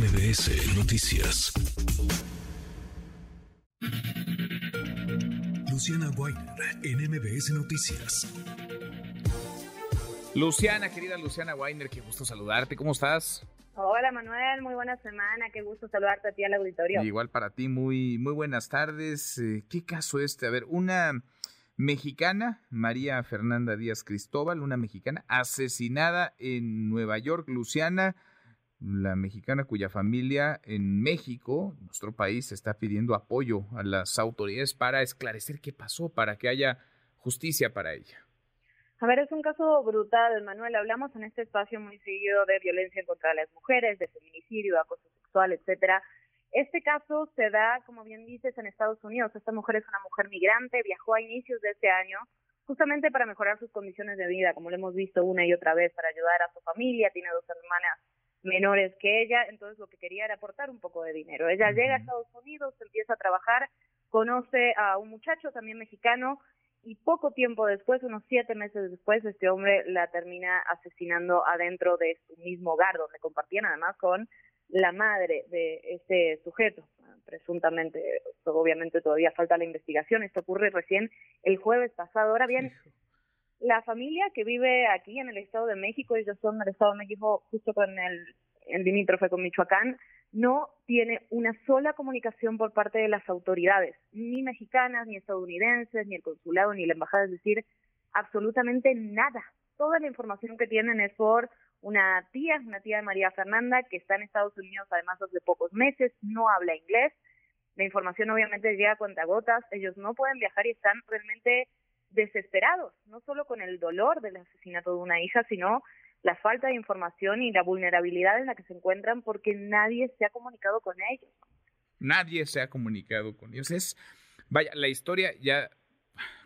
MBS Noticias. Luciana Weiner en MBS Noticias. Luciana, querida Luciana Weiner, qué gusto saludarte. ¿Cómo estás? Hola Manuel, muy buena semana, qué gusto saludarte a ti al auditorio. Igual para ti, muy, muy buenas tardes. Eh, ¿Qué caso este? A ver, una mexicana, María Fernanda Díaz Cristóbal, una mexicana asesinada en Nueva York, Luciana, la mexicana cuya familia en México, nuestro país, está pidiendo apoyo a las autoridades para esclarecer qué pasó, para que haya justicia para ella. A ver, es un caso brutal, Manuel. Hablamos en este espacio muy seguido de violencia contra las mujeres, de feminicidio, acoso sexual, etcétera. Este caso se da, como bien dices, en Estados Unidos. Esta mujer es una mujer migrante, viajó a inicios de este año justamente para mejorar sus condiciones de vida, como lo hemos visto una y otra vez, para ayudar a su familia. Tiene dos hermanas menores que ella, entonces lo que quería era aportar un poco de dinero. Ella llega a Estados Unidos, empieza a trabajar, conoce a un muchacho también mexicano y poco tiempo después, unos siete meses después, este hombre la termina asesinando adentro de su mismo hogar, donde compartían además con la madre de este sujeto, presuntamente, obviamente todavía falta la investigación, esto ocurre recién el jueves pasado. Ahora bien, la familia que vive aquí en el Estado de México, ellos son del Estado de México justo con el, el limítrofe con Michoacán, no tiene una sola comunicación por parte de las autoridades, ni mexicanas, ni estadounidenses, ni el consulado, ni la embajada, es decir, absolutamente nada. Toda la información que tienen es por una tía, una tía de María Fernanda, que está en Estados Unidos además hace pocos meses, no habla inglés. La información obviamente llega a cuentagotas, ellos no pueden viajar y están realmente desesperados, no solo con el dolor del asesinato de una hija, sino la falta de información y la vulnerabilidad en la que se encuentran porque nadie se ha comunicado con ellos. Nadie se ha comunicado con ellos. Es, vaya, la historia ya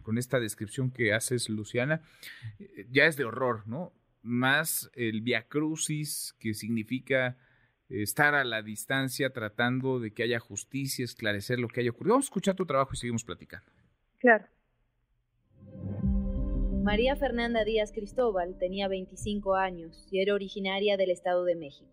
con esta descripción que haces, Luciana, ya es de horror, ¿no? Más el viacrucis que significa estar a la distancia tratando de que haya justicia, esclarecer lo que haya ocurrido. Vamos a escuchar tu trabajo y seguimos platicando. Claro. María Fernanda Díaz Cristóbal tenía 25 años y era originaria del Estado de México.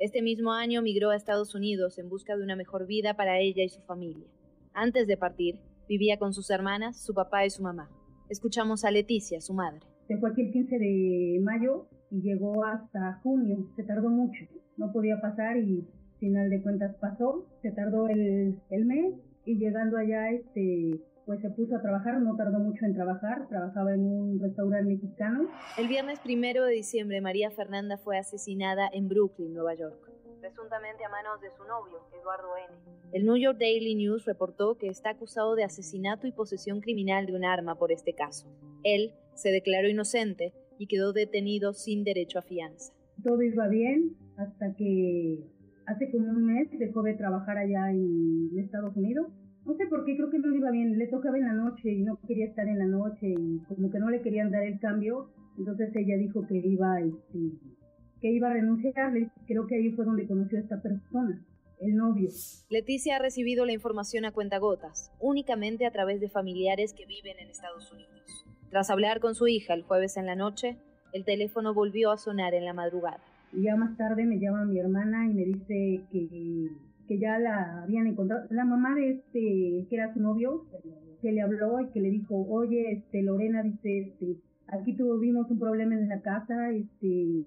Este mismo año migró a Estados Unidos en busca de una mejor vida para ella y su familia. Antes de partir, vivía con sus hermanas, su papá y su mamá. Escuchamos a Leticia, su madre. Se fue aquí el 15 de mayo y llegó hasta junio. Se tardó mucho. No podía pasar y final de cuentas pasó. Se tardó el, el mes y llegando allá este pues se puso a trabajar, no tardó mucho en trabajar, trabajaba en un restaurante mexicano. El viernes primero de diciembre, María Fernanda fue asesinada en Brooklyn, Nueva York, presuntamente a manos de su novio, Eduardo N. El New York Daily News reportó que está acusado de asesinato y posesión criminal de un arma por este caso. Él se declaró inocente y quedó detenido sin derecho a fianza. Todo iba bien hasta que hace como un mes dejó de trabajar allá en Estados Unidos no sé por qué, creo que no le iba bien. Le tocaba en la noche y no quería estar en la noche y como que no le querían dar el cambio. Entonces ella dijo que iba, este, que iba a renunciar. Creo que ahí fue donde conoció a esta persona, el novio. Leticia ha recibido la información a cuentagotas, únicamente a través de familiares que viven en Estados Unidos. Tras hablar con su hija el jueves en la noche, el teléfono volvió a sonar en la madrugada. Y ya más tarde me llama mi hermana y me dice que que ya la habían encontrado. La mamá de este, que era su novio, que le habló y que le dijo, oye, este, Lorena dice, este, aquí tuvimos un problema en la casa, este,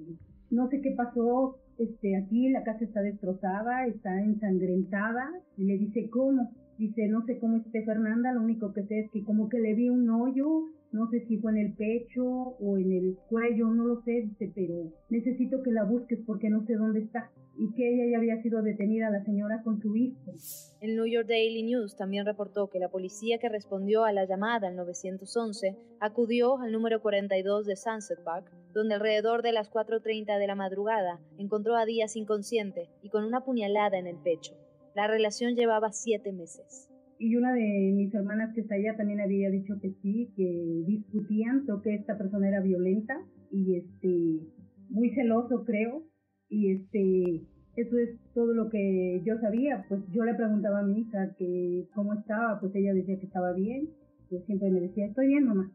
no sé qué pasó, este, aquí la casa está destrozada, está ensangrentada, y le dice, ¿cómo? Dice, no sé cómo esté Fernanda, lo único que sé es que como que le vi un hoyo, no sé si fue en el pecho o en el cuello, no lo sé, dice, pero necesito que la busques porque no sé dónde está y que ella ya había sido detenida, la señora, con su hijo. El New York Daily News también reportó que la policía que respondió a la llamada al 911 acudió al número 42 de Sunset Park, donde alrededor de las 4.30 de la madrugada encontró a Díaz inconsciente y con una puñalada en el pecho. La relación llevaba siete meses. Y una de mis hermanas que está allá también había dicho que sí, que discutían, que esta persona era violenta y este muy celoso creo. Y este eso es todo lo que yo sabía. Pues yo le preguntaba a mi hija que cómo estaba pues ella decía que estaba bien. Pues siempre me decía estoy bien mamá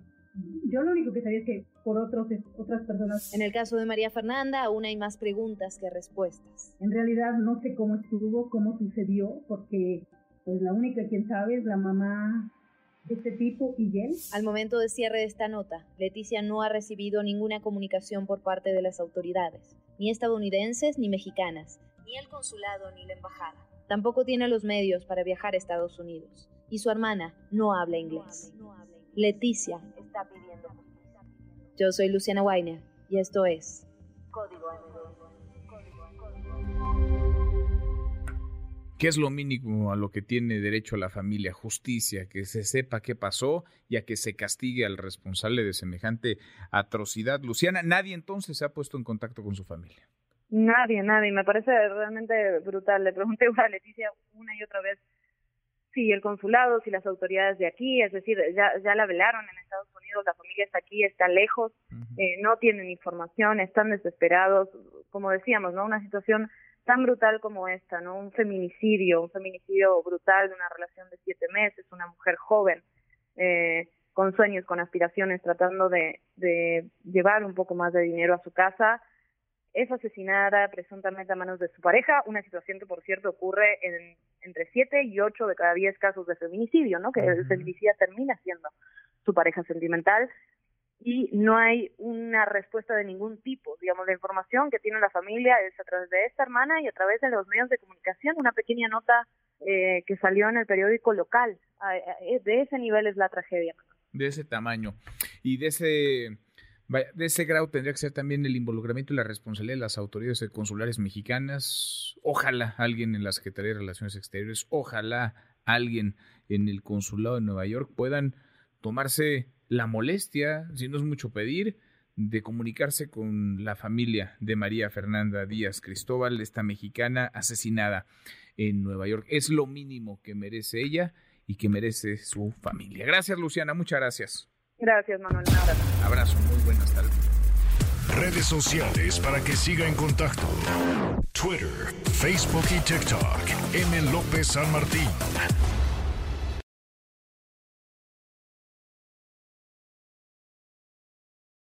yo lo único que sabía es que por otros, otras personas. En el caso de María Fernanda, aún hay más preguntas que respuestas. En realidad no sé cómo estuvo, cómo sucedió, porque pues la única quien sabe es la mamá de este tipo y él. Al momento de cierre de esta nota, Leticia no ha recibido ninguna comunicación por parte de las autoridades, ni estadounidenses ni mexicanas, ni el consulado ni la embajada. Tampoco tiene los medios para viajar a Estados Unidos, y su hermana no habla inglés. Leticia está pidiendo justicia. Yo soy Luciana Weiner y esto es Código ¿Qué es lo mínimo a lo que tiene derecho la familia? Justicia, que se sepa qué pasó y a que se castigue al responsable de semejante atrocidad. Luciana, nadie entonces se ha puesto en contacto con su familia. Nadie, nadie. Me parece realmente brutal. Le pregunté a Leticia una y otra vez si el consulado, si las autoridades de aquí, es decir, ya, ya la velaron en Estados Unidos, la familia está aquí, está lejos, eh, no tienen información, están desesperados, como decíamos, ¿no? Una situación tan brutal como esta, ¿no? Un feminicidio, un feminicidio brutal de una relación de siete meses, una mujer joven, eh, con sueños, con aspiraciones, tratando de, de llevar un poco más de dinero a su casa, es asesinada presuntamente a manos de su pareja, una situación que por cierto ocurre en entre 7 y 8 de cada 10 casos de feminicidio, ¿no? Que el feminicida termina siendo su pareja sentimental y no hay una respuesta de ningún tipo. Digamos, la información que tiene la familia es a través de esta hermana y a través de los medios de comunicación, una pequeña nota eh, que salió en el periódico local. De ese nivel es la tragedia. De ese tamaño. Y de ese de ese grado tendría que ser también el involucramiento y la responsabilidad de las autoridades consulares mexicanas. Ojalá alguien en la Secretaría de Relaciones Exteriores, ojalá alguien en el consulado de Nueva York puedan tomarse la molestia, si no es mucho pedir, de comunicarse con la familia de María Fernanda Díaz Cristóbal, esta mexicana asesinada en Nueva York. Es lo mínimo que merece ella y que merece su familia. Gracias, Luciana, muchas gracias. Gracias, Manuel. Un abrazo. Abrazo, muy buenas tardes. Redes sociales para que siga en contacto: Twitter, Facebook y TikTok. M. López San Martín.